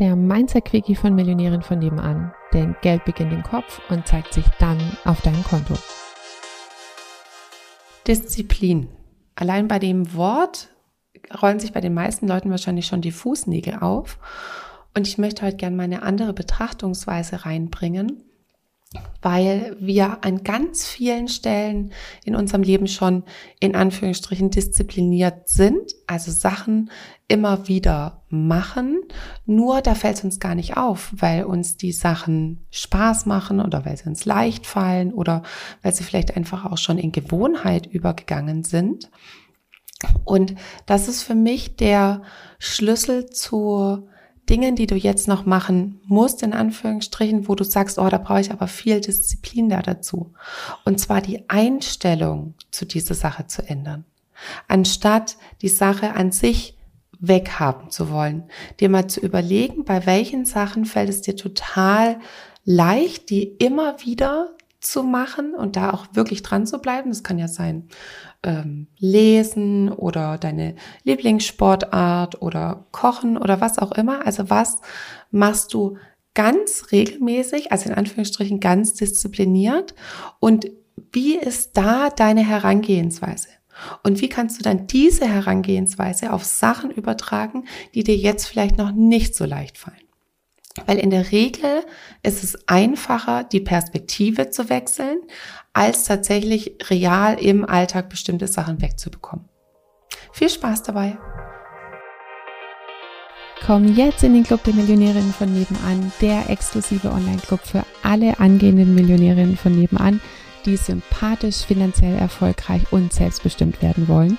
der Mindset-Quickie von Millionären von nebenan. Denn Geld beginnt im Kopf und zeigt sich dann auf deinem Konto. Disziplin. Allein bei dem Wort rollen sich bei den meisten Leuten wahrscheinlich schon die Fußnägel auf. Und ich möchte heute gerne meine andere Betrachtungsweise reinbringen weil wir an ganz vielen Stellen in unserem Leben schon in Anführungsstrichen diszipliniert sind, also Sachen immer wieder machen, nur da fällt es uns gar nicht auf, weil uns die Sachen Spaß machen oder weil sie uns leicht fallen oder weil sie vielleicht einfach auch schon in Gewohnheit übergegangen sind. Und das ist für mich der Schlüssel zu Dingen, die du jetzt noch machen musst, in Anführungsstrichen, wo du sagst, oh, da brauche ich aber viel Disziplin da dazu. Und zwar die Einstellung zu dieser Sache zu ändern. Anstatt die Sache an sich weghaben zu wollen, dir mal zu überlegen, bei welchen Sachen fällt es dir total leicht, die immer wieder zu machen und da auch wirklich dran zu bleiben. Das kann ja sein ähm, Lesen oder deine Lieblingssportart oder Kochen oder was auch immer. Also was machst du ganz regelmäßig, also in Anführungsstrichen ganz diszipliniert und wie ist da deine Herangehensweise? Und wie kannst du dann diese Herangehensweise auf Sachen übertragen, die dir jetzt vielleicht noch nicht so leicht fallen? Weil in der Regel ist es einfacher, die Perspektive zu wechseln, als tatsächlich real im Alltag bestimmte Sachen wegzubekommen. Viel Spaß dabei! Komm jetzt in den Club der Millionärinnen von nebenan, der exklusive Online-Club für alle angehenden Millionärinnen von nebenan, die sympathisch, finanziell erfolgreich und selbstbestimmt werden wollen.